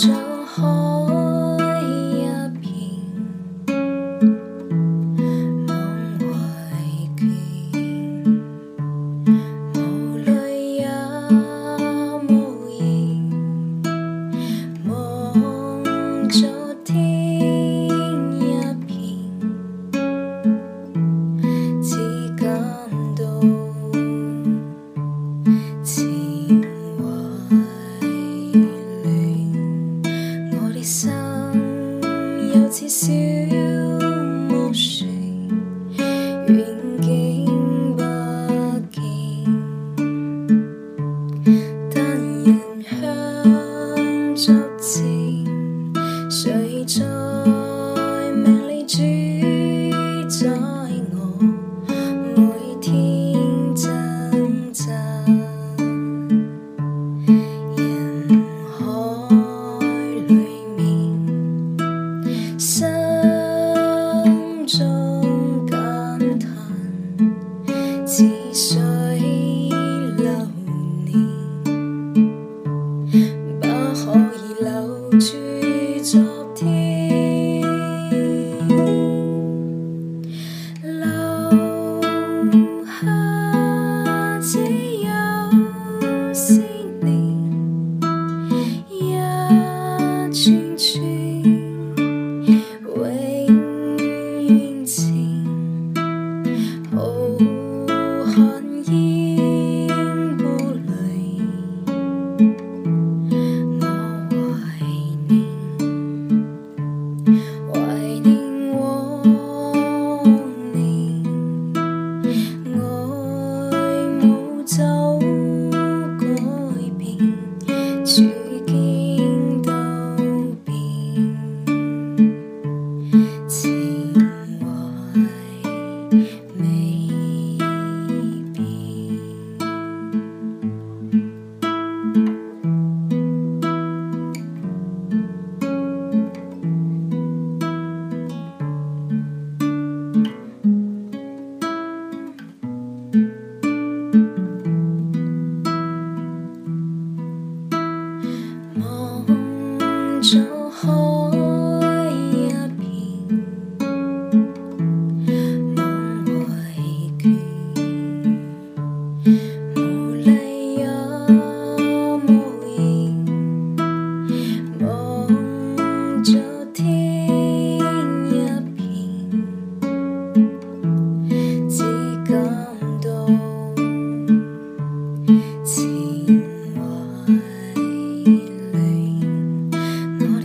就好小木船，远景不见，但人香足前，水流年不可以留住昨天。留下只有思念一串串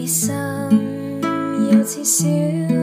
心又似小